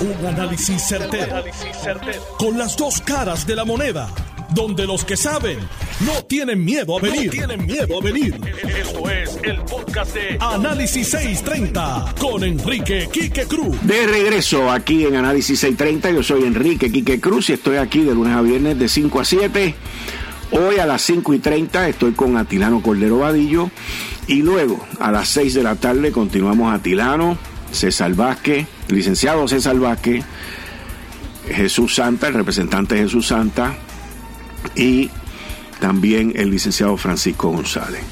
Un análisis certero, Con las dos caras de la moneda. Donde los que saben no tienen miedo a venir. tienen miedo a venir. Esto es el podcast de Análisis 630 con Enrique Quique Cruz. De regreso aquí en Análisis 630. Yo soy Enrique Quique Cruz y estoy aquí de lunes a viernes de 5 a 7. Hoy a las 5 y 30 estoy con Atilano Cordero Vadillo. Y luego a las 6 de la tarde continuamos Atilano, César Vázquez, licenciado César Vázquez, Jesús Santa, el representante de Jesús Santa, y también el licenciado Francisco González.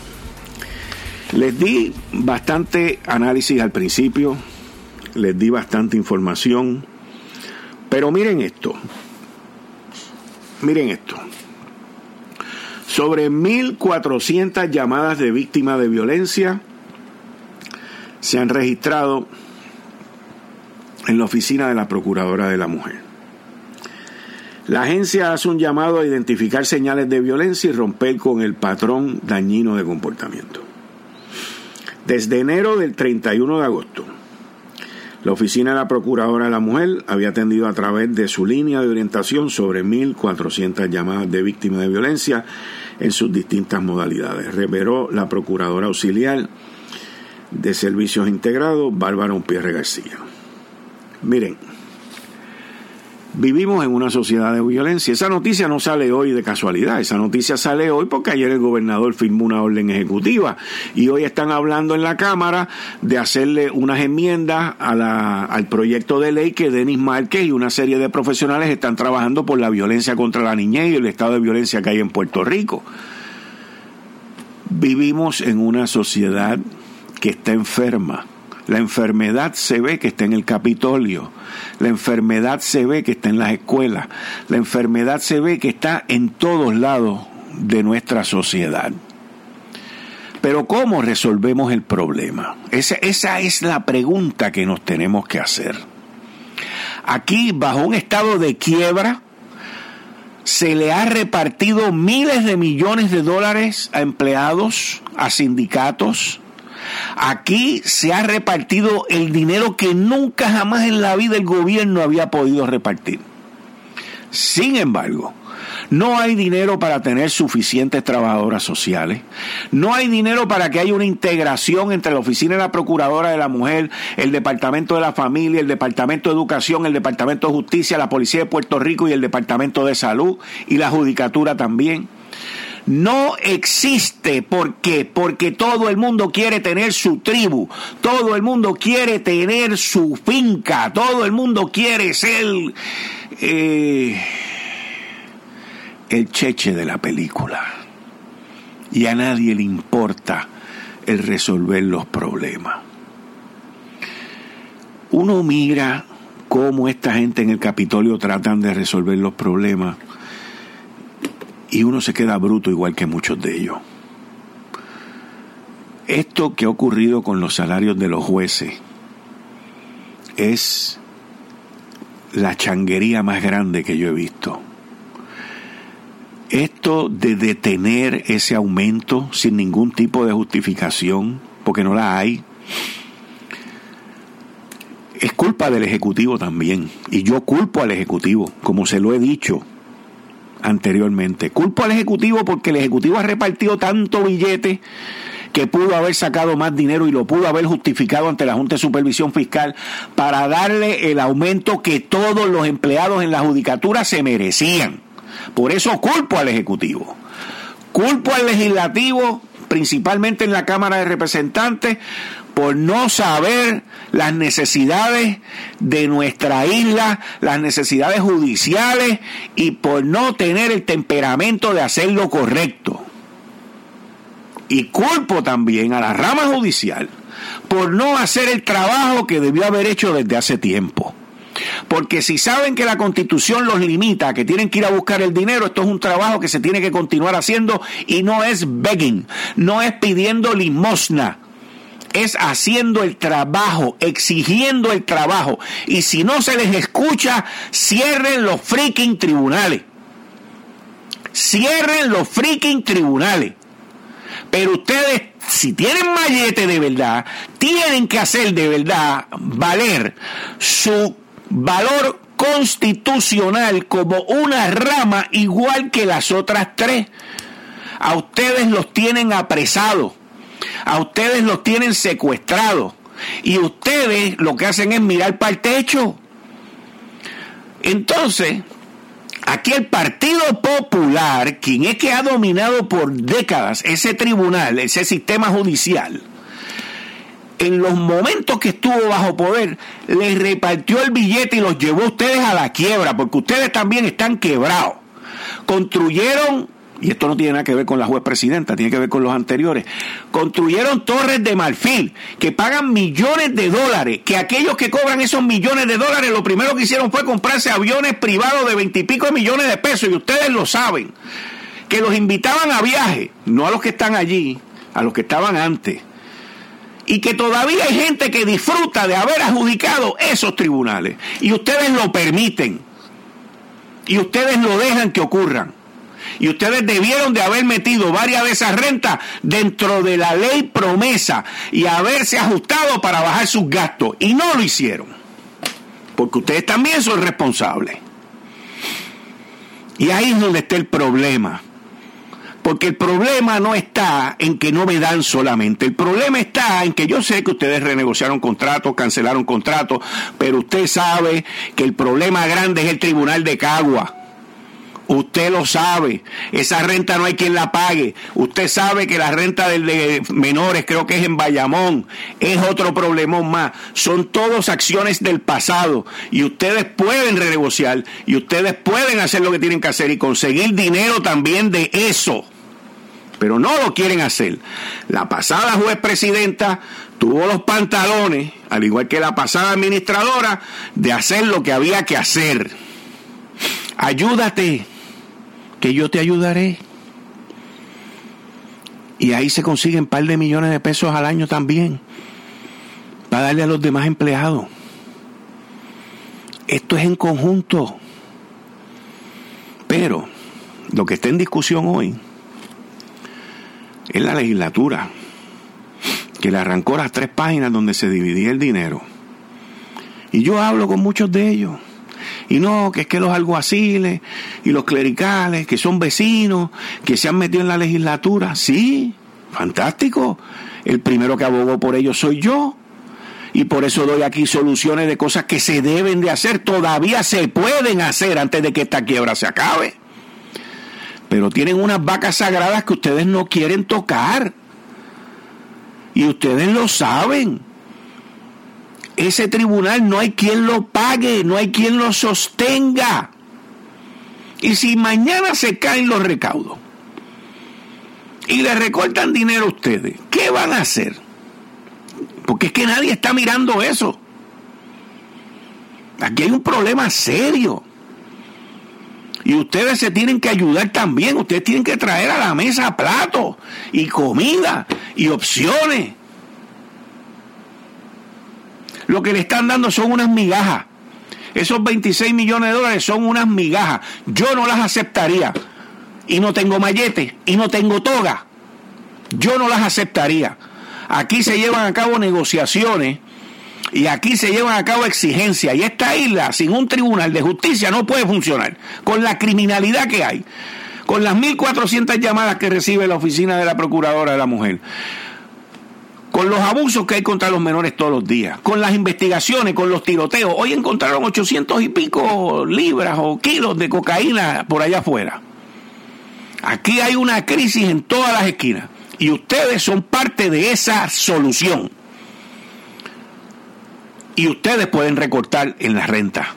Les di bastante análisis al principio, les di bastante información, pero miren esto, miren esto. Sobre 1.400 llamadas de víctimas de violencia se han registrado en la oficina de la Procuradora de la Mujer. La agencia hace un llamado a identificar señales de violencia y romper con el patrón dañino de comportamiento. Desde enero del 31 de agosto, la oficina de la Procuradora de la Mujer había atendido a través de su línea de orientación sobre 1.400 llamadas de víctimas de violencia en sus distintas modalidades. Reveló la Procuradora Auxiliar de Servicios Integrados, Bárbara Unpierre García. Miren, vivimos en una sociedad de violencia. Esa noticia no sale hoy de casualidad, esa noticia sale hoy porque ayer el gobernador firmó una orden ejecutiva y hoy están hablando en la Cámara de hacerle unas enmiendas al proyecto de ley que Denis Márquez y una serie de profesionales están trabajando por la violencia contra la niñez y el estado de violencia que hay en Puerto Rico. Vivimos en una sociedad que está enferma la enfermedad se ve que está en el Capitolio. La enfermedad se ve que está en las escuelas. La enfermedad se ve que está en todos lados de nuestra sociedad. Pero ¿cómo resolvemos el problema? Esa, esa, es la pregunta que nos tenemos que hacer. Aquí, bajo un estado de quiebra, se le ha repartido miles de millones de dólares a empleados, a sindicatos, Aquí se ha repartido el dinero que nunca jamás en la vida el gobierno había podido repartir. Sin embargo, no hay dinero para tener suficientes trabajadoras sociales. No hay dinero para que haya una integración entre la Oficina de la Procuradora de la Mujer, el Departamento de la Familia, el Departamento de Educación, el Departamento de Justicia, la Policía de Puerto Rico y el Departamento de Salud y la Judicatura también no existe. ¿Por qué? Porque todo el mundo quiere tener su tribu, todo el mundo quiere tener su finca, todo el mundo quiere ser eh, el cheche de la película. Y a nadie le importa el resolver los problemas. Uno mira cómo esta gente en el Capitolio tratan de resolver los problemas y uno se queda bruto igual que muchos de ellos. Esto que ha ocurrido con los salarios de los jueces es la changuería más grande que yo he visto. Esto de detener ese aumento sin ningún tipo de justificación, porque no la hay, es culpa del Ejecutivo también. Y yo culpo al Ejecutivo, como se lo he dicho anteriormente. Culpo al Ejecutivo porque el Ejecutivo ha repartido tanto billete que pudo haber sacado más dinero y lo pudo haber justificado ante la Junta de Supervisión Fiscal para darle el aumento que todos los empleados en la judicatura se merecían. Por eso culpo al Ejecutivo. Culpo al Legislativo, principalmente en la Cámara de Representantes, por no saber las necesidades de nuestra isla, las necesidades judiciales y por no tener el temperamento de hacer lo correcto. Y culpo también a la rama judicial por no hacer el trabajo que debió haber hecho desde hace tiempo. Porque si saben que la constitución los limita, que tienen que ir a buscar el dinero, esto es un trabajo que se tiene que continuar haciendo y no es begging, no es pidiendo limosna es haciendo el trabajo, exigiendo el trabajo. Y si no se les escucha, cierren los freaking tribunales. Cierren los freaking tribunales. Pero ustedes, si tienen mallete de verdad, tienen que hacer de verdad valer su valor constitucional como una rama igual que las otras tres. A ustedes los tienen apresados, a ustedes los tienen secuestrados y ustedes lo que hacen es mirar para el techo. Entonces, aquí el Partido Popular, quien es que ha dominado por décadas ese tribunal, ese sistema judicial, en los momentos que estuvo bajo poder, les repartió el billete y los llevó a ustedes a la quiebra, porque ustedes también están quebrados. Construyeron, y esto no tiene nada que ver con la juez presidenta, tiene que ver con los anteriores, construyeron torres de marfil que pagan millones de dólares, que aquellos que cobran esos millones de dólares lo primero que hicieron fue comprarse aviones privados de veintipico millones de pesos, y ustedes lo saben, que los invitaban a viaje, no a los que están allí, a los que estaban antes y que todavía hay gente que disfruta de haber adjudicado esos tribunales. Y ustedes lo permiten. Y ustedes lo dejan que ocurran. Y ustedes debieron de haber metido varias de esas rentas dentro de la ley promesa y haberse ajustado para bajar sus gastos. Y no lo hicieron. Porque ustedes también son responsables. Y ahí es donde está el problema. Porque el problema no está en que no me dan solamente. El problema está en que yo sé que ustedes renegociaron contratos, cancelaron contratos, pero usted sabe que el problema grande es el Tribunal de Cagua. Usted lo sabe. Esa renta no hay quien la pague. Usted sabe que la renta de menores, creo que es en Bayamón, es otro problemón más. Son todas acciones del pasado. Y ustedes pueden renegociar. Y ustedes pueden hacer lo que tienen que hacer y conseguir dinero también de eso pero no lo quieren hacer. La pasada juez presidenta tuvo los pantalones, al igual que la pasada administradora, de hacer lo que había que hacer. Ayúdate, que yo te ayudaré. Y ahí se consiguen un par de millones de pesos al año también, para darle a los demás empleados. Esto es en conjunto. Pero lo que está en discusión hoy es la legislatura, que le arrancó las tres páginas donde se dividía el dinero. Y yo hablo con muchos de ellos. Y no, que es que los alguaciles y los clericales, que son vecinos, que se han metido en la legislatura. Sí, fantástico. El primero que abogó por ellos soy yo. Y por eso doy aquí soluciones de cosas que se deben de hacer, todavía se pueden hacer antes de que esta quiebra se acabe pero tienen unas vacas sagradas que ustedes no quieren tocar. Y ustedes lo saben. Ese tribunal no hay quien lo pague, no hay quien lo sostenga. Y si mañana se caen los recaudos y le recortan dinero a ustedes, ¿qué van a hacer? Porque es que nadie está mirando eso. Aquí hay un problema serio. Y ustedes se tienen que ayudar también. Ustedes tienen que traer a la mesa platos y comida y opciones. Lo que le están dando son unas migajas. Esos 26 millones de dólares son unas migajas. Yo no las aceptaría. Y no tengo mallete y no tengo toga. Yo no las aceptaría. Aquí se llevan a cabo negociaciones y aquí se llevan a cabo exigencias. Y esta isla, sin un tribunal de justicia, no puede funcionar. Con la criminalidad que hay. Con las 1.400 llamadas que recibe la oficina de la Procuradora de la Mujer. Con los abusos que hay contra los menores todos los días. Con las investigaciones, con los tiroteos. Hoy encontraron 800 y pico libras o kilos de cocaína por allá afuera. Aquí hay una crisis en todas las esquinas. Y ustedes son parte de esa solución y ustedes pueden recortar en la renta.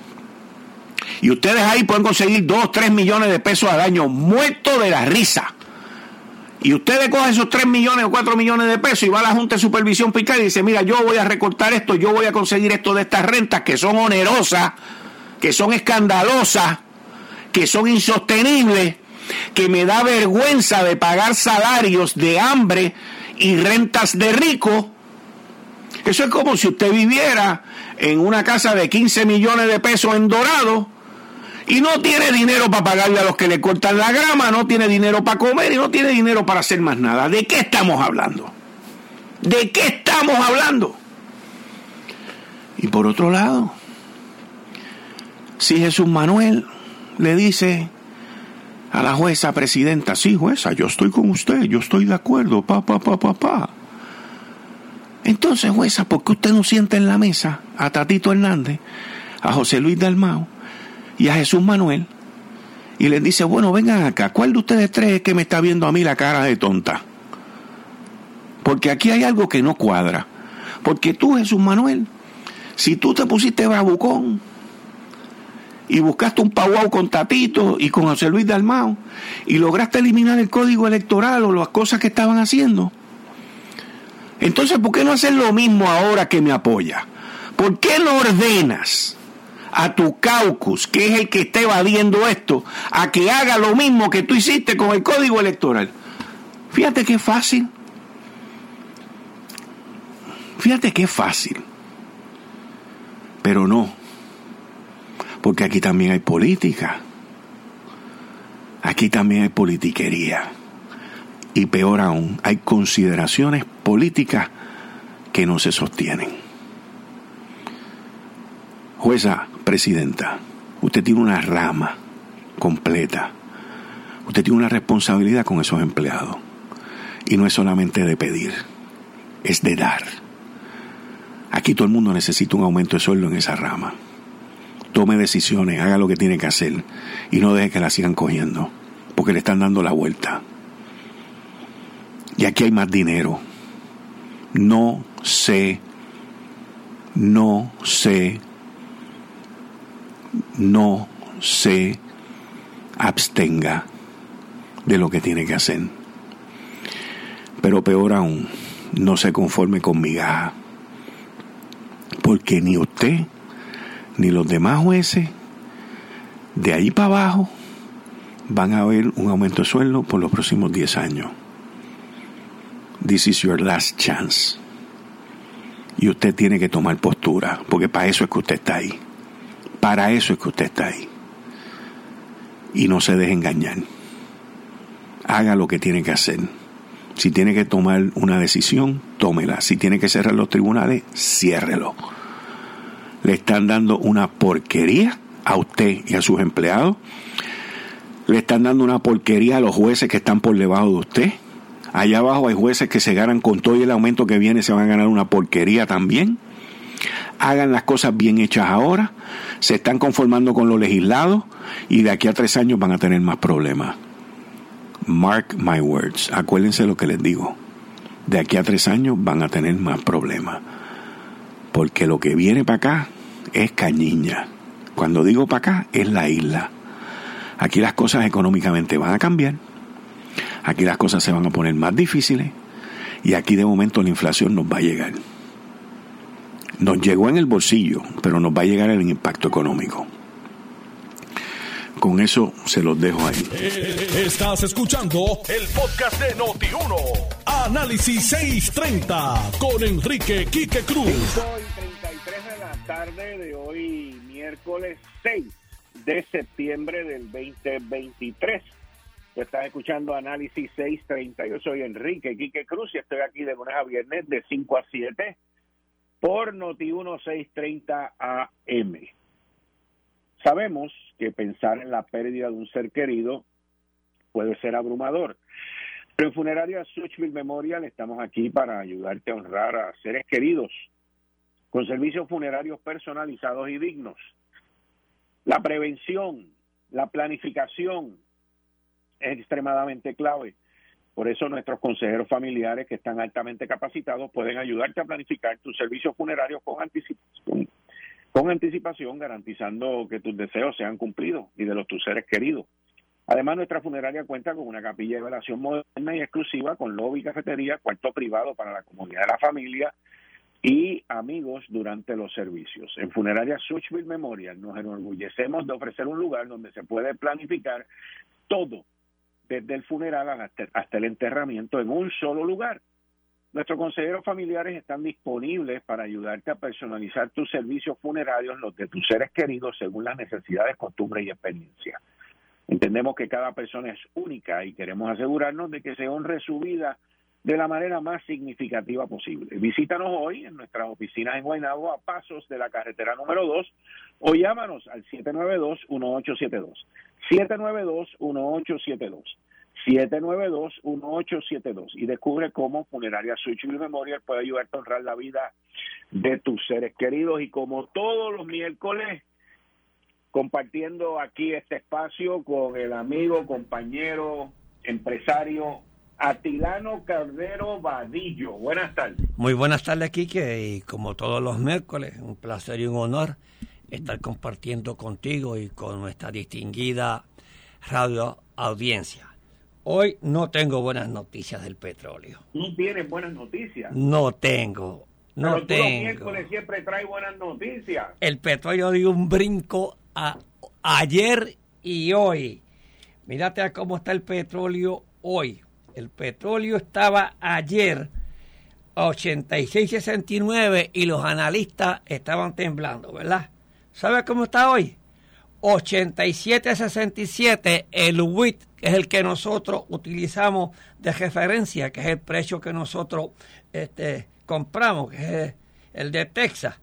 Y ustedes ahí pueden conseguir 2, 3 millones de pesos al año, muerto de la risa. Y ustedes cogen esos 3 millones o 4 millones de pesos y va a la Junta de Supervisión Fiscal y dice, mira, yo voy a recortar esto, yo voy a conseguir esto de estas rentas que son onerosas, que son escandalosas, que son insostenibles, que me da vergüenza de pagar salarios de hambre y rentas de rico eso es como si usted viviera en una casa de 15 millones de pesos en Dorado y no tiene dinero para pagarle a los que le cortan la grama, no tiene dinero para comer y no tiene dinero para hacer más nada. ¿De qué estamos hablando? ¿De qué estamos hablando? Y por otro lado, si Jesús Manuel le dice a la jueza presidenta, sí, jueza, yo estoy con usted, yo estoy de acuerdo, pa, pa, pa, pa, pa. Entonces, jueza, ¿por qué usted no siente en la mesa a Tatito Hernández, a José Luis Dalmao y a Jesús Manuel? Y les dice, bueno, vengan acá, ¿cuál de ustedes tres es que me está viendo a mí la cara de tonta? Porque aquí hay algo que no cuadra. Porque tú, Jesús Manuel, si tú te pusiste bravucón y buscaste un pauau con Tatito y con José Luis Dalmao y lograste eliminar el código electoral o las cosas que estaban haciendo. Entonces, ¿por qué no hacer lo mismo ahora que me apoya? ¿Por qué no ordenas a tu caucus, que es el que está evadiendo esto, a que haga lo mismo que tú hiciste con el código electoral? Fíjate qué fácil. Fíjate qué fácil. Pero no porque aquí también hay política. Aquí también hay politiquería. Y peor aún, hay consideraciones políticas que no se sostienen. Jueza, presidenta, usted tiene una rama completa. Usted tiene una responsabilidad con esos empleados. Y no es solamente de pedir, es de dar. Aquí todo el mundo necesita un aumento de sueldo en esa rama tome decisiones, haga lo que tiene que hacer y no deje que la sigan cogiendo, porque le están dando la vuelta. Y aquí hay más dinero. No sé, no sé, no se abstenga de lo que tiene que hacer. Pero peor aún, no se conforme con migaja, porque ni usted ni los demás jueces, de ahí para abajo, van a ver un aumento de sueldo por los próximos 10 años. This is your last chance. Y usted tiene que tomar postura, porque para eso es que usted está ahí. Para eso es que usted está ahí. Y no se deje engañar. Haga lo que tiene que hacer. Si tiene que tomar una decisión, tómela. Si tiene que cerrar los tribunales, ciérrelo le están dando una porquería a usted y a sus empleados. Le están dando una porquería a los jueces que están por debajo de usted. Allá abajo hay jueces que se ganan con todo y el aumento que viene, se van a ganar una porquería también. Hagan las cosas bien hechas ahora. Se están conformando con lo legislado y de aquí a tres años van a tener más problemas. Mark my words. Acuérdense lo que les digo. De aquí a tres años van a tener más problemas porque lo que viene para acá es cañiña. Cuando digo para acá, es la isla. Aquí las cosas económicamente van a cambiar, aquí las cosas se van a poner más difíciles y aquí de momento la inflación nos va a llegar. Nos llegó en el bolsillo, pero nos va a llegar el impacto económico. Con eso se los dejo ahí. Estás escuchando el podcast de Noti1. Análisis 630 con Enrique Quique Cruz. Hoy 33 de la tarde de hoy, miércoles 6 de septiembre del 2023. Tú estás escuchando Análisis 630. Yo soy Enrique Quique Cruz y estoy aquí de lunes a viernes de 5 a 7 por Noti1 630 AM. Sabemos que pensar en la pérdida de un ser querido puede ser abrumador. Pero en Funeraria Suchville Memorial estamos aquí para ayudarte a honrar a seres queridos con servicios funerarios personalizados y dignos. La prevención, la planificación es extremadamente clave. Por eso nuestros consejeros familiares que están altamente capacitados pueden ayudarte a planificar tus servicios funerarios con anticipación con anticipación, garantizando que tus deseos sean cumplidos y de los tus seres queridos. Además, nuestra funeraria cuenta con una capilla de velación moderna y exclusiva con lobby, cafetería, cuarto privado para la comunidad de la familia y amigos durante los servicios. En Funeraria Suchville Memorial nos enorgullecemos de ofrecer un lugar donde se puede planificar todo, desde el funeral hasta, el enterramiento en un solo lugar Nuestros consejeros familiares están disponibles para ayudarte a personalizar tus servicios funerarios, los de tus seres queridos, según las necesidades, costumbres y experiencias. Entendemos que cada persona es única y queremos asegurarnos de que se honre su vida de la manera más significativa posible. Visítanos hoy en nuestras oficinas en Guaynabo a pasos de la carretera número 2 o llámanos al 792-1872. 792-1872. 792-1872 y descubre cómo Funeraria Suchil Memorial puede ayudarte a honrar la vida de tus seres queridos y como todos los miércoles compartiendo aquí este espacio con el amigo, compañero, empresario Atilano Cardero Vadillo. Buenas tardes. Muy buenas tardes, Quique, y como todos los miércoles, un placer y un honor estar compartiendo contigo y con nuestra distinguida radio audiencia. Hoy no tengo buenas noticias del petróleo. ¿No tienes buenas noticias? No tengo. No Pero tengo. Los miércoles siempre trae buenas noticias. El petróleo dio un brinco a, ayer y hoy. Mírate a cómo está el petróleo hoy. El petróleo estaba ayer a 86.69 y los analistas estaban temblando, ¿verdad? ¿Sabe cómo está hoy? 87.67 el WIT, que es el que nosotros utilizamos de referencia, que es el precio que nosotros este, compramos, que es el de Texas.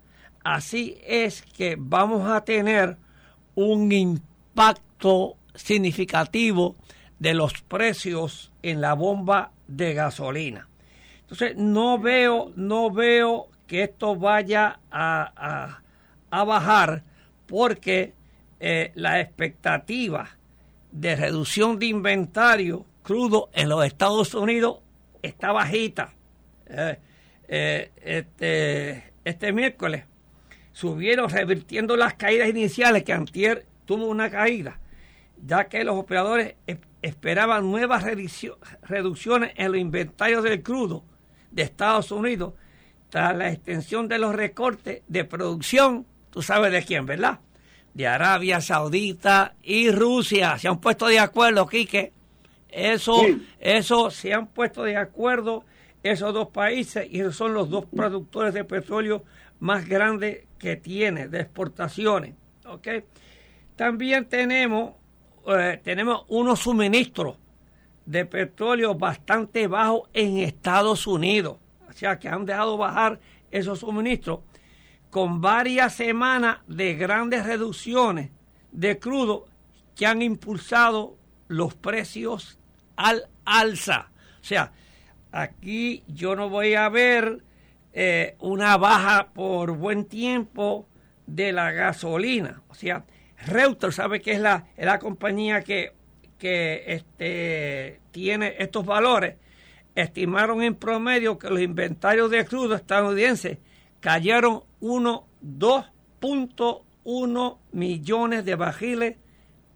Así es que vamos a tener un impacto significativo de los precios en la bomba de gasolina. Entonces no veo, no veo que esto vaya a, a, bajar porque eh, la expectativa de reducción de inventario crudo en los Estados Unidos está bajita. Eh, eh, este, este miércoles subieron revirtiendo las caídas iniciales que antier tuvo una caída, ya que los operadores esperaban nuevas reducciones en los inventarios del crudo de Estados Unidos tras la extensión de los recortes de producción, tú sabes de quién, ¿verdad? De Arabia Saudita y Rusia. Se han puesto de acuerdo, Quique. Eso, sí. eso se han puesto de acuerdo esos dos países y esos son los dos productores de petróleo más grandes que tiene de exportaciones. ¿okay? También tenemos, eh, tenemos unos suministros de petróleo bastante bajos en Estados Unidos. O sea que han dejado bajar esos suministros con varias semanas de grandes reducciones de crudo que han impulsado los precios al alza. O sea, aquí yo no voy a ver eh, una baja por buen tiempo de la gasolina. O sea, Reuters sabe que es la, la compañía que, que este, tiene estos valores. Estimaron en promedio que los inventarios de crudo estadounidenses cayeron 2.1 millones de barriles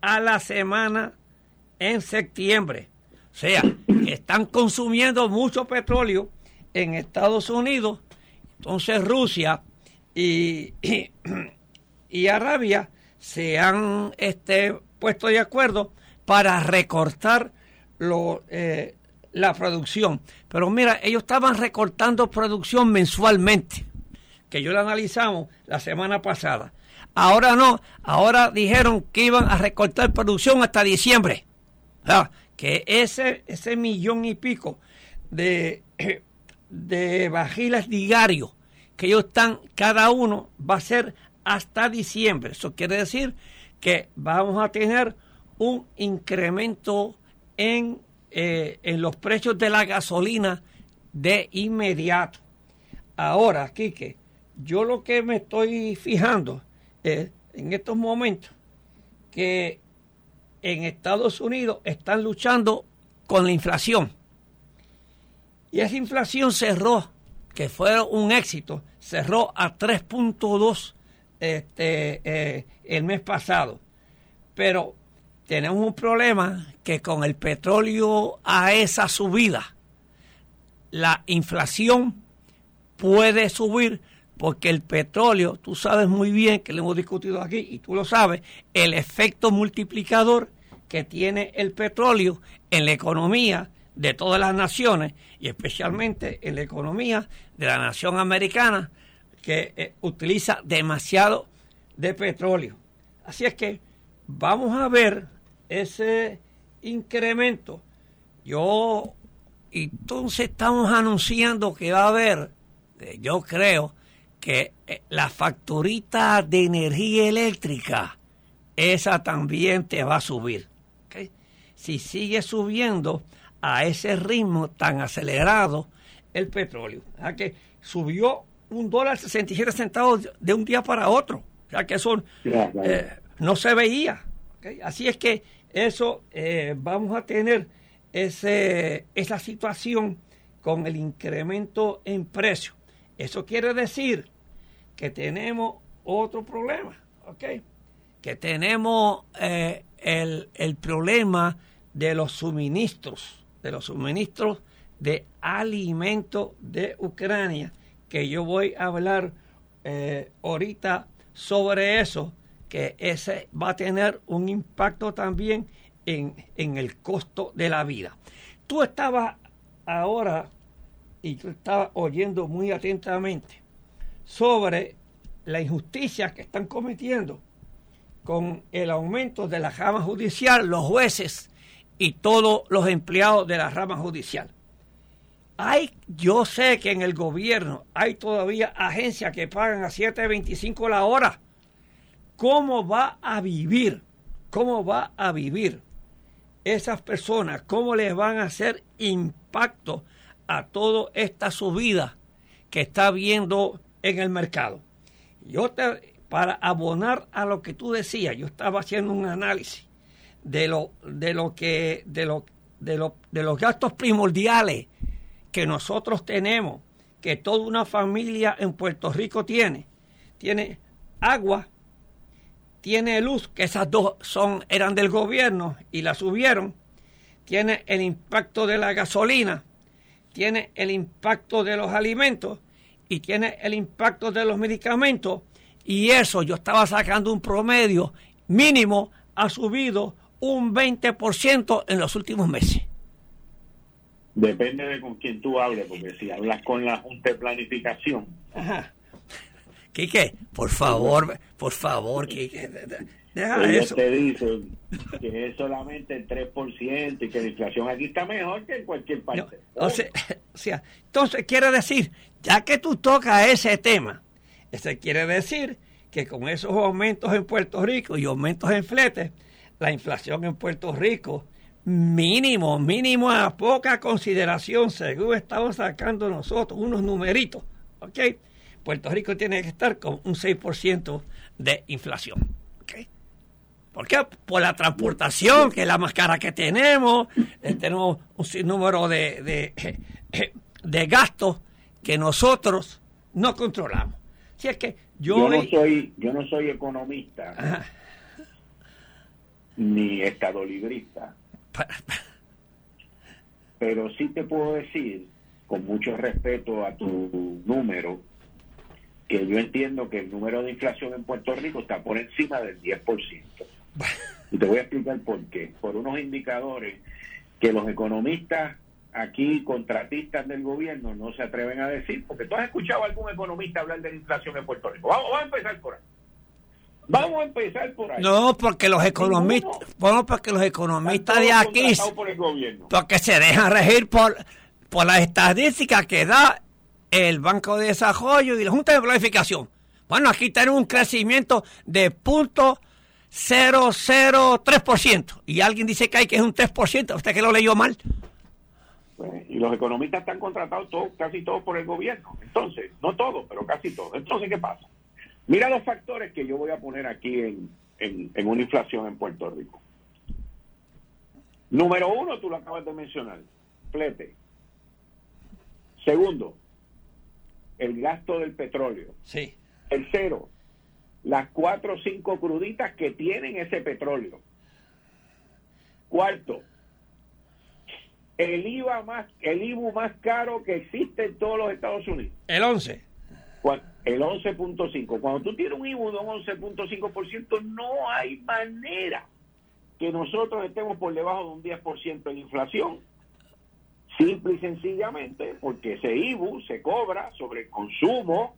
a la semana en septiembre. O sea, están consumiendo mucho petróleo en Estados Unidos. Entonces Rusia y, y Arabia se han este, puesto de acuerdo para recortar lo, eh, la producción. Pero mira, ellos estaban recortando producción mensualmente, que yo la analizamos la semana pasada. Ahora no, ahora dijeron que iban a recortar producción hasta diciembre. que ese, ese millón y pico de, de vagilas diarios que ellos están, cada uno va a ser hasta diciembre. Eso quiere decir que vamos a tener un incremento en, eh, en los precios de la gasolina de inmediato. Ahora, Quique, yo lo que me estoy fijando es en estos momentos que en Estados Unidos están luchando con la inflación. Y esa inflación cerró, que fue un éxito, cerró a 3.2 este, eh, el mes pasado. Pero tenemos un problema que con el petróleo a esa subida, la inflación puede subir porque el petróleo, tú sabes muy bien que lo hemos discutido aquí y tú lo sabes, el efecto multiplicador que tiene el petróleo en la economía de todas las naciones y especialmente en la economía de la nación americana que eh, utiliza demasiado de petróleo. Así es que vamos a ver ese incremento. Yo entonces estamos anunciando que va a haber, eh, yo creo, que eh, la facturita de energía eléctrica, esa también te va a subir. Si sigue subiendo a ese ritmo tan acelerado el petróleo, o que subió un dólar 67 centavos de un día para otro, o sea que eso eh, no se veía. Así es que eso vamos a tener ese, esa situación con el incremento en precio. Eso quiere decir que tenemos otro problema, ¿ok? Que tenemos eh, el, el, problema de los suministros, de los suministros de alimentos de Ucrania, que yo voy a hablar eh, ahorita sobre eso, que ese va a tener un impacto también en, el costo de la vida. Tú estabas ahora, y tú estabas oyendo muy atentamente, sobre la injusticia que están cometiendo con el aumento de la rama judicial, los jueces y todos los empleados de la rama judicial. Hay, yo sé que en el gobierno hay todavía agencias que pagan a 7.25 la hora. ¿Cómo va a vivir? ¿Cómo va a vivir esas personas, cómo les van a hacer impacto a toda esta subida que está viendo en el mercado. Yo te, para abonar a lo que tú decías, yo estaba haciendo un análisis de lo, de lo que, de lo, de lo, de los gastos primordiales que nosotros tenemos, que toda una familia en Puerto Rico tiene. Tiene agua, tiene luz, que esas dos son, eran del gobierno y la subieron, tiene el impacto de la gasolina, tiene el impacto de los alimentos y tiene el impacto de los medicamentos. Y eso yo estaba sacando un promedio mínimo, ha subido un 20% en los últimos meses. Depende de con quién tú hables, porque si hablas con la Junta de Planificación, Ajá. Quique, por favor, por favor, Quique, deja Ellos eso. te dicen que es solamente el 3% y que la inflación aquí está mejor que en cualquier parte. No, o, sea, o, sea, entonces quiere decir, ya que tú tocas ese tema, eso quiere decir que con esos aumentos en Puerto Rico y aumentos en flete, la inflación en Puerto Rico mínimo, mínimo a poca consideración, según estamos sacando nosotros unos numeritos, ¿ok? Puerto Rico tiene que estar con un 6% de inflación. ¿Okay? ¿Por qué? Por la transportación, que es la más cara que tenemos, eh, tenemos un sinnúmero de, de, de, gastos que nosotros no controlamos. Si es que yo, yo no soy yo no soy economista Ajá. ni estadolibrista pero sí te puedo decir con mucho respeto a tu número que yo entiendo que el número de inflación en Puerto Rico está por encima del 10%. Y te voy a explicar por qué. Por unos indicadores que los economistas aquí, contratistas del gobierno, no se atreven a decir, porque tú has escuchado a algún ecologista hablar de la inflación en Puerto Rico. Vamos, vamos a empezar por ahí. Vamos a empezar por ahí. No, porque los economistas, bueno, porque los economistas de aquí, por el gobierno. porque se dejan regir por, por las estadísticas que da el Banco de Desarrollo y la Junta de Planificación. Bueno, aquí tenemos un crecimiento de punto 003%. Y alguien dice que hay que es un 3%. ¿Usted que lo leyó mal? Pues, y los economistas están contratados todos, casi todos por el gobierno. Entonces, no todos, pero casi todos. Entonces, ¿qué pasa? Mira los factores que yo voy a poner aquí en, en, en una inflación en Puerto Rico. Número uno, tú lo acabas de mencionar, flete. Segundo, el gasto del petróleo. Sí. Tercero, las cuatro o cinco cruditas que tienen ese petróleo. Cuarto, el IVA más, el IBU más caro que existe en todos los Estados Unidos. El 11. El 11.5. Cuando tú tienes un IBU de un 11.5%, no hay manera que nosotros estemos por debajo de un 10% en inflación. Simple y sencillamente porque ese IBU se cobra sobre el consumo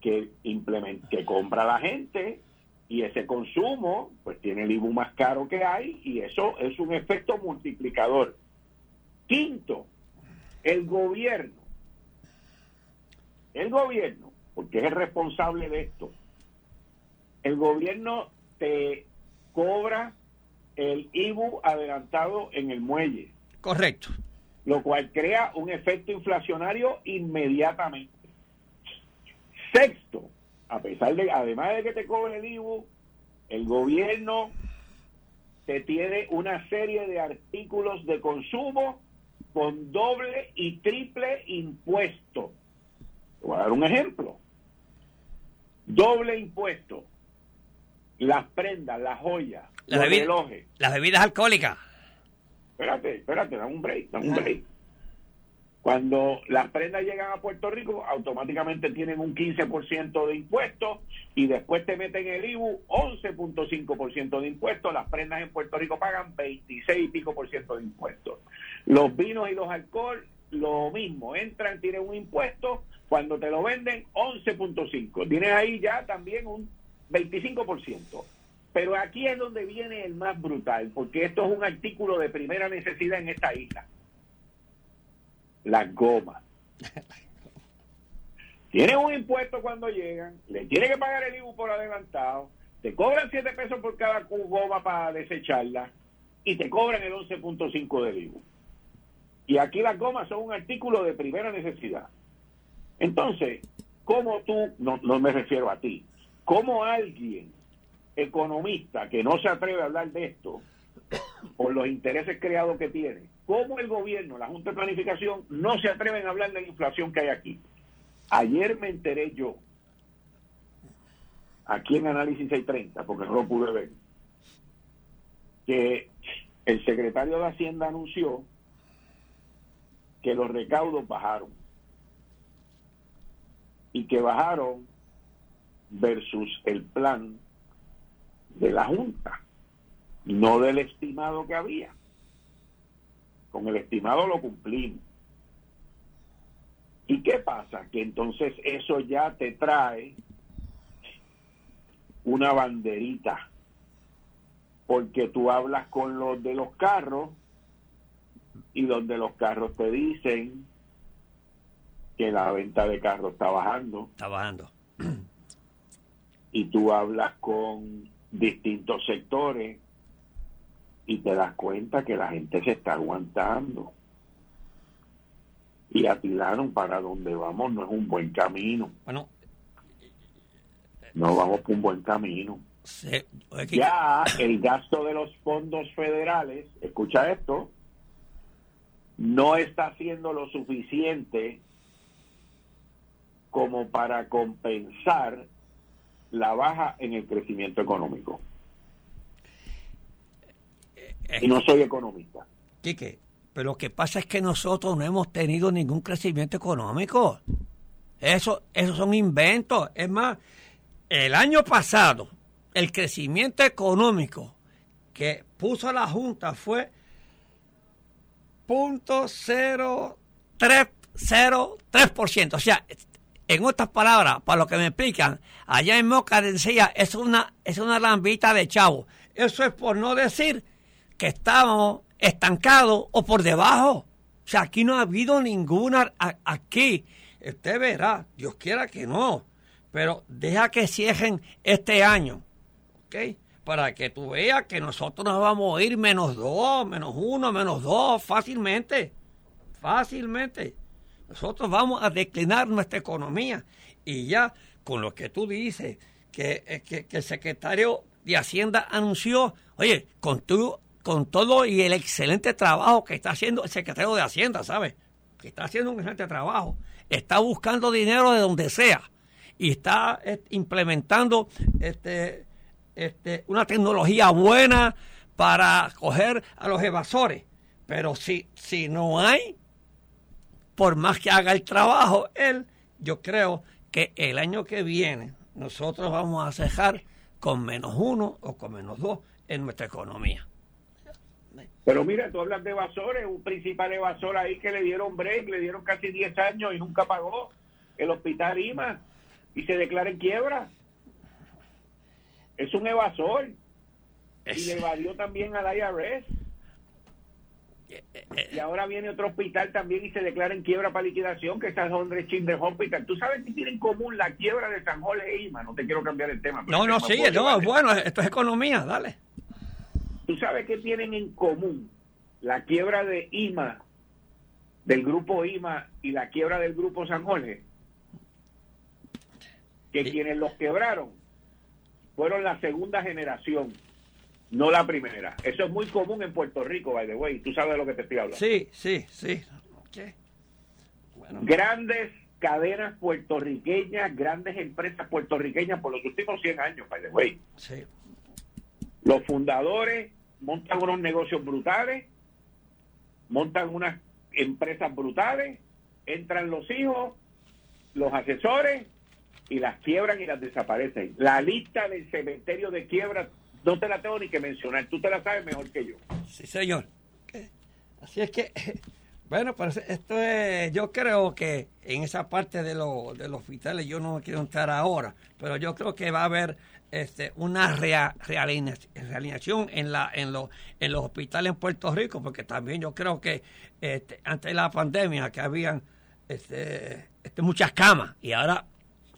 que, que compra la gente y ese consumo pues tiene el IBU más caro que hay y eso es un efecto multiplicador. Quinto, el gobierno, el gobierno, porque es el responsable de esto, el gobierno te cobra el IBU adelantado en el muelle. Correcto. Lo cual crea un efecto inflacionario inmediatamente. Sexto, a pesar de, además de que te cobre el IBU, el gobierno te tiene una serie de artículos de consumo con doble y triple impuesto. Voy a dar un ejemplo. Doble impuesto. Las prendas, las joyas, los relojes. Las bebidas alcohólicas. Espérate, espérate, dame un break, dame un break. Cuando las prendas llegan a Puerto Rico, automáticamente tienen un 15% de impuestos y después te meten el IBU 11.5% de impuestos. Las prendas en Puerto Rico pagan 26 y pico por ciento de impuestos. Los vinos y los alcohol, lo mismo, entran, tienen un impuesto, cuando te lo venden 11.5. Tienes ahí ya también un 25%. Pero aquí es donde viene el más brutal, porque esto es un artículo de primera necesidad en esta isla las gomas. Tienen un impuesto cuando llegan, le tienen que pagar el IBU por adelantado, te cobran 7 pesos por cada goma para desecharla y te cobran el 11.5 del IBU. Y aquí las gomas son un artículo de primera necesidad. Entonces, ¿cómo tú, no, me refiero a ti, cómo alguien economista que no se atreve a hablar de esto por los intereses creados que tiene, cómo el gobierno, la Junta de Planificación, no se atreven a hablar de la inflación que hay aquí. Ayer me enteré yo, aquí en Análisis 630, porque no lo pude ver, que el secretario de Hacienda anunció que los recaudos bajaron y que bajaron versus el plan de la Junta, no del estimado que había. Con el estimado lo cumplimos. ¿Y qué pasa? Que entonces eso ya te trae una banderita. Porque tú hablas con los de los carros y los de los carros te dicen que la venta de carros está bajando. Está bajando. Y tú hablas con distintos sectores y te das cuenta que la gente se está aguantando. Y atilaron para donde vamos no es un buen camino. Bueno, no vamos por un buen camino. Ya el gasto de los fondos federales, escucha esto, no está haciendo lo suficiente como para compensar la baja en el crecimiento económico y no soy economista. Quique, pero lo que pasa es que nosotros no hemos tenido ningún crecimiento económico. Eso, esos son inventos. Es más, el año pasado, el crecimiento económico que puso la Junta fue .0303%. O sea, en otras palabras, para lo que me explican, allá en Moca decía, es una, es una lambita de chavo. Eso es por no decir que estamos estancados o por debajo. O sea, aquí no ha habido ninguna, aquí, usted verá, Dios quiera que no, pero deja que cierren este año, ¿ok? Para que tú veas que nosotros nos vamos a ir menos dos, menos uno, menos dos, fácilmente, fácilmente. Nosotros vamos a declinar nuestra economía y ya con lo que tú dices, que, eh, que, que el secretario de Hacienda anunció, oye, con con todo y el excelente trabajo que está haciendo el secretario de Hacienda, ¿sabe? Que está haciendo un excelente trabajo. Está buscando dinero de donde sea y está eh, implementando este, este, una tecnología buena para coger a los evasores. Pero si, si no hay, por más que haga el trabajo él, yo creo que el año que viene nosotros vamos a cejar con menos uno o con menos dos en nuestra economía. Pero mira, tú hablas de evasores, un principal evasor ahí que le dieron break, le dieron casi 10 años y nunca pagó el hospital IMA y se declara en quiebra. Es un evasor. Y le evadió también al IRS. Eh. Y ahora viene otro hospital también y se declara en quiebra para liquidación, que es donde Children's Hospital. ¿Tú sabes que tiene en común la quiebra de San Jorge e Ima? No te quiero cambiar el tema. No, no, sí, no, bueno, esto es economía, dale. ¿Tú sabes qué tienen en común la quiebra de IMA, del grupo IMA y la quiebra del grupo San Jorge? Que quienes los quebraron fueron la segunda generación no la primera. Eso es muy común en Puerto Rico, by the way. Tú sabes de lo que te estoy hablando. Sí, sí, sí. Grandes cadenas puertorriqueñas, grandes empresas puertorriqueñas por los últimos 100 años, by the way. Sí. Los fundadores montan unos negocios brutales, montan unas empresas brutales, entran los hijos, los asesores y las quiebran y las desaparecen. La lista del cementerio de quiebras no te la tengo ni que mencionar, tú te la sabes mejor que yo. Sí, señor. Así es que, bueno, pues esto es, yo creo que en esa parte de, lo, de los hospitales yo no quiero entrar ahora, pero yo creo que va a haber este, una realineación en, la, en, lo, en los hospitales en Puerto Rico, porque también yo creo que este, antes de la pandemia que habían este, este, muchas camas y ahora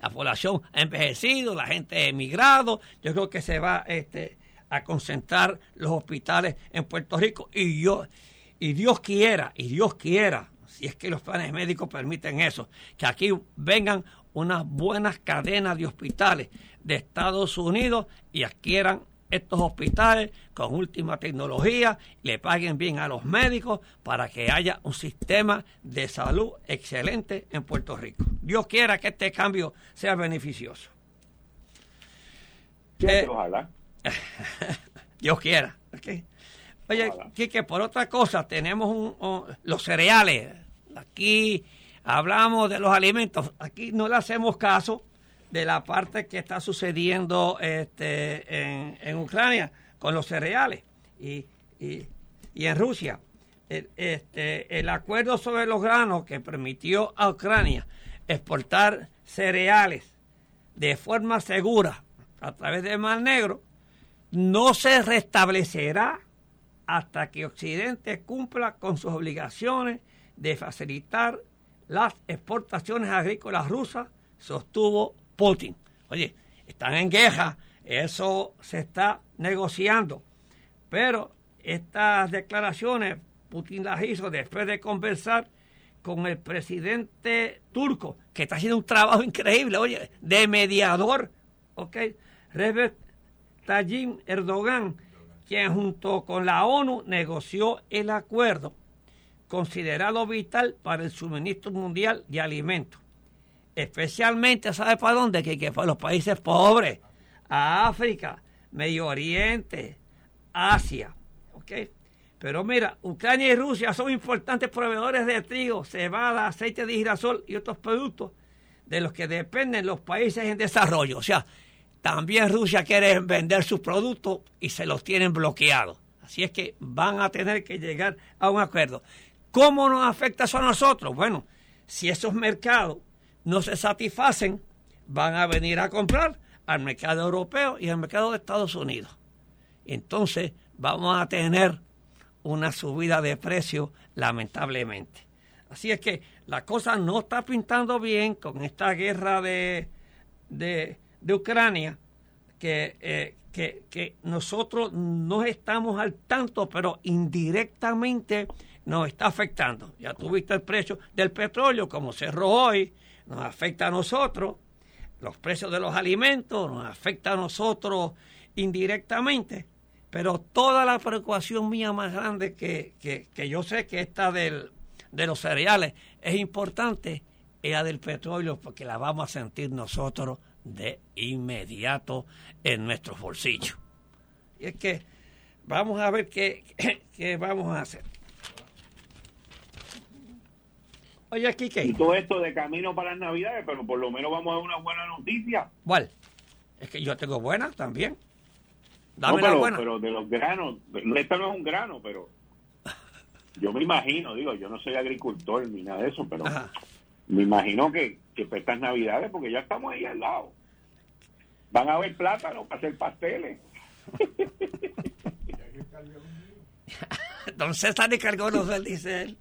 la población ha envejecido, la gente ha emigrado, yo creo que se va este, a concentrar los hospitales en Puerto Rico y yo y Dios quiera, y Dios quiera, si es que los planes médicos permiten eso, que aquí vengan unas buenas cadenas de hospitales de Estados Unidos y adquieran estos hospitales con última tecnología, le paguen bien a los médicos para que haya un sistema de salud excelente en Puerto Rico. Dios quiera que este cambio sea beneficioso. Eh, ojalá. Dios quiera. Oye, que por otra cosa, tenemos los cereales. Aquí hablamos de los alimentos. Aquí no le hacemos caso de la parte que está sucediendo este, en, Ucrania con los cereales y, en Rusia. El, este, el acuerdo sobre los granos que permitió a Ucrania exportar cereales de forma segura a través del Mar Negro no se restablecerá hasta que Occidente cumpla con sus obligaciones de facilitar las exportaciones agrícolas rusas, sostuvo Putin. Oye, están en guerra, eso se está negociando. Pero estas declaraciones Putin las hizo después de conversar con el presidente turco, que está haciendo un trabajo increíble, oye, de mediador, ¿ok? Recep Tayyip Erdogan, quien junto con la ONU negoció el acuerdo considerado vital para el suministro mundial de alimentos especialmente, ¿sabe para dónde? Que, que para los países pobres, a África, Medio Oriente, Asia. Pero mira, Ucrania y Rusia son importantes proveedores de trigo, cebada, aceite de girasol y otros productos de los que dependen los países en desarrollo. O sea, también Rusia quiere vender sus productos y se los tienen bloqueados. Así es que van a tener que llegar a un acuerdo. ¿Cómo nos afecta eso a nosotros? Bueno, si esos mercados no se satisfacen, van a venir a comprar al mercado europeo y al mercado de Estados Unidos. Entonces vamos a tener una subida de precios lamentablemente. Así es que la cosa no está pintando bien con esta guerra de, de, Ucrania, que, eh, que, que nosotros no estamos al tanto, pero indirectamente nos está afectando. Ya tuviste el precio del petróleo, como cerró hoy, nos afecta a nosotros, los precios de los alimentos, nos afecta a nosotros indirectamente, pero toda la preocupación mía más grande que, que, yo sé que esta del, de los cereales es importante, es la del petróleo, porque la vamos a sentir nosotros de inmediato en nuestros bolsillos. Y es que vamos a ver qué, qué vamos a hacer. Oye, aquí Y todo esto de camino para las Navidades, pero por lo menos vamos a una buena noticia. ¿Cuál? Es que yo tengo buena también. Dame pero, buena. pero de los granos, esta no es un grano, pero yo me imagino, digo, yo no soy agricultor ni nada de eso, pero me imagino que, que para estas Navidades, porque ya estamos ahí al lado, van a haber plátanos para hacer pasteles. Don César cargó los dice él.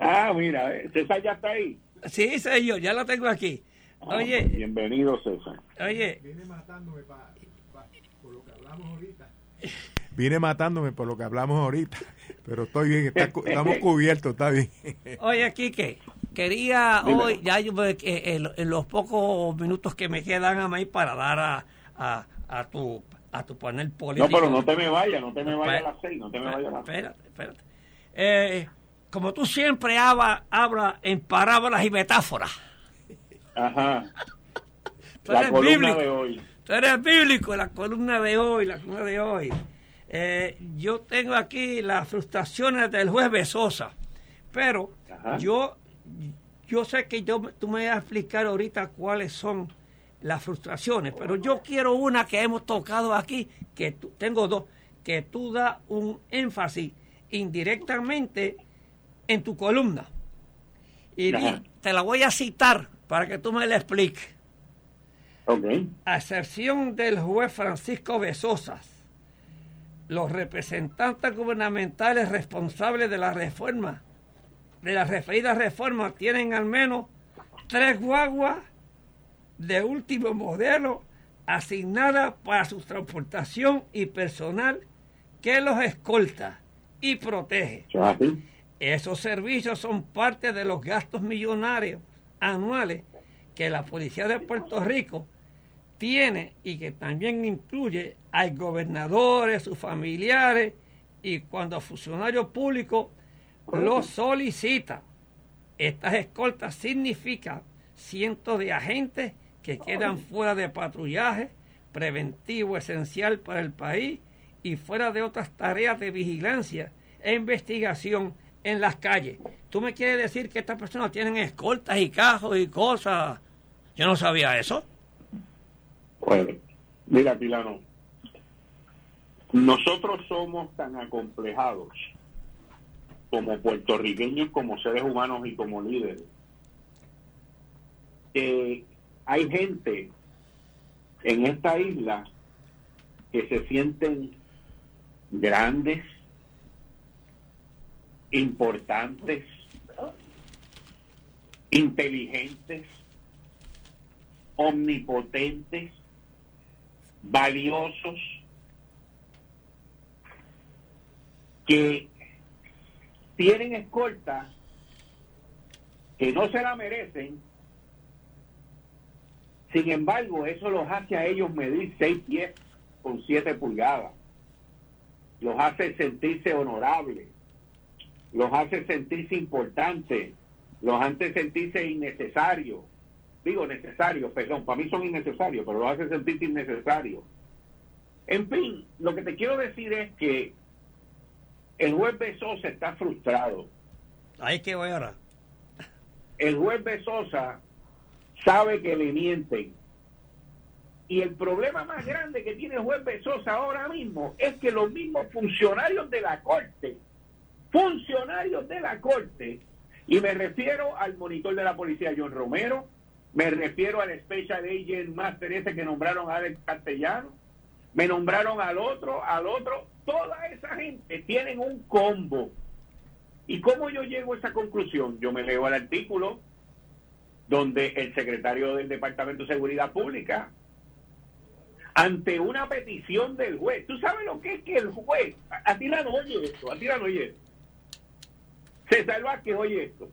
Ah, mira, eh, César ya está ahí. Sí, señor, ya lo tengo aquí. Ah, oye. Bienvenido, César. Oye. Viene matándome por lo que hablamos ahorita. Viene matándome por lo que hablamos ahorita. Pero estoy bien, estamos cubiertos, está bien. Oye, Quique, quería hoy, ya yo, eh, en, los pocos minutos que me quedan a mí para dar a, a, a tu a tu panel político. No, pero no te me vayas, no te me vayas a las seis, no te me vayas a las Espérate, espérate. Eh, como tú siempre hablas habla en parábolas y metáforas. Ajá. la columna de hoy. Tú eres bíblico, la columna de hoy, la columna de hoy. Eh, yo tengo aquí las frustraciones del juez Besosa, pero yo yo sé que yo, tú me vas a explicar ahorita cuáles son las frustraciones, pero yo quiero una que hemos tocado aquí, que tengo dos, que tú das un énfasis indirectamente en tu columna. Y te la voy a citar para que tú me la expliques. A excepción del juez Francisco Besosas, los representantes gubernamentales responsables de la reforma, de la referida reforma, tienen al menos tres guaguas de último modelo asignada para su transportación y personal que los escolta y protege. Esos servicios son parte de los gastos millonarios anuales que la Policía de Puerto Rico tiene y que también incluye al gobernadores, sus familiares y cuando funcionarios públicos lo solicitan. Estas escoltas significan cientos de agentes que quedan fuera de patrullaje preventivo esencial para el país y fuera de otras tareas de vigilancia e investigación en las calles. ¿Tú me quieres decir que estas personas tienen escoltas y cajos y cosas? Yo no sabía eso. Bueno, mira, Pilano, nosotros somos tan acomplejados como puertorriqueños, como seres humanos y como líderes, que hay gente en esta isla que se sienten grandes, importantes, inteligentes, omnipotentes, valiosos, que tienen escolta, que no se la merecen, sin embargo, eso los hace a ellos medir seis pies con siete pulgadas. Los hace sentirse honorables. Los hace sentirse importantes. Los hace sentirse innecesarios. Digo necesarios, perdón, para mí son innecesarios, pero los hace sentirse innecesarios. En fin, lo que te quiero decir es que el juez Besosa está frustrado. Ahí que voy ahora. El juez Besosa sabe que le mienten. Y el problema más grande que tiene el juez Besosa ahora mismo es que los mismos funcionarios de la Corte, funcionarios de la Corte, y me refiero al monitor de la policía John Romero, me refiero al Special Agent Master ese que nombraron a Alex Castellano, me nombraron al otro, al otro, toda esa gente tienen un combo. ¿Y cómo yo llego a esa conclusión? Yo me leo el artículo, donde el secretario del Departamento de Seguridad Pública, ante una petición del juez, ¿tú sabes lo que es que el juez, a, ti no oye esto, a ti no oye César que oye esto,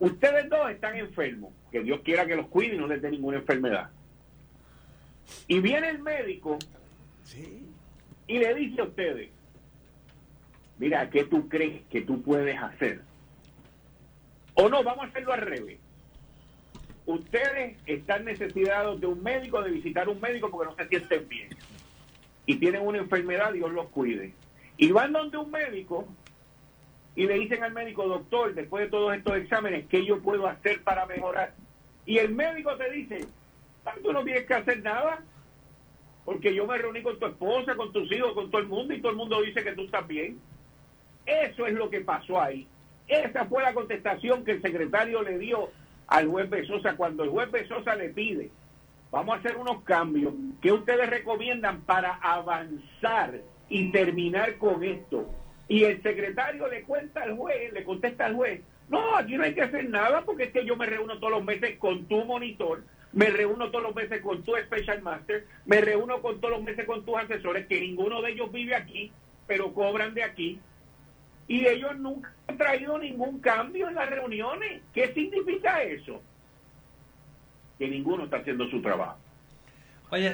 ustedes dos están enfermos, que Dios quiera que los cuide y no les dé ninguna enfermedad. Y viene el médico y le dice a ustedes, mira, ¿qué tú crees que tú puedes hacer? O no, vamos a hacerlo al revés. Ustedes están necesitados de un médico, de visitar un médico porque no se sienten bien. Y tienen una enfermedad, Dios los cuide. Y van donde un médico y le dicen al médico, doctor, después de todos estos exámenes, ¿qué yo puedo hacer para mejorar? Y el médico te dice, tú no tienes que hacer nada, porque yo me reuní con tu esposa, con tus hijos, con todo el mundo y todo el mundo dice que tú estás bien. Eso es lo que pasó ahí. Esa fue la contestación que el secretario le dio al juez Besosa cuando el juez Besosa le pide, vamos a hacer unos cambios que ustedes recomiendan para avanzar y terminar con esto. Y el secretario le cuenta al juez, le contesta al juez, no, aquí no hay que hacer nada porque es que yo me reúno todos los meses con tu monitor, me reúno todos los meses con tu special master, me reúno con todos los meses con tus asesores, que ninguno de ellos vive aquí, pero cobran de aquí. Y ellos nunca han traído ningún cambio en las reuniones. ¿Qué significa eso? Que ninguno está haciendo su trabajo.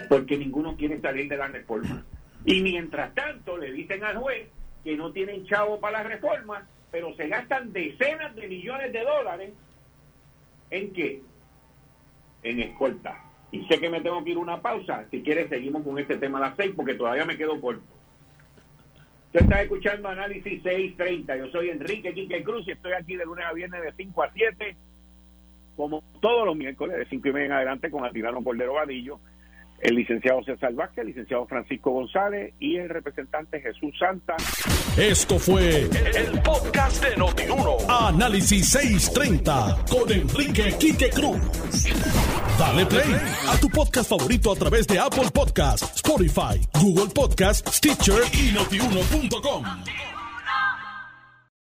Porque ninguno quiere salir de la reforma. Y mientras tanto le dicen al juez que no tienen chavo para la reforma, pero se gastan decenas de millones de dólares en qué? En escolta. Y sé que me tengo que ir una pausa. Si quieres, seguimos con este tema a las seis porque todavía me quedo corto. Usted está escuchando Análisis 630. Yo soy Enrique Quique Cruz y estoy aquí de lunes a viernes de 5 a 7, como todos los miércoles de 5 y media en adelante con Atilano Cordero Vadillo el licenciado César Vázquez, el licenciado Francisco González y el representante Jesús Santa. Esto fue el, podcast de Notiuno. Análisis 630 con Enrique Quique Cruz. Dale play a tu podcast favorito a través de Apple Podcasts, Spotify, Google Podcasts, Stitcher y notiuno.com.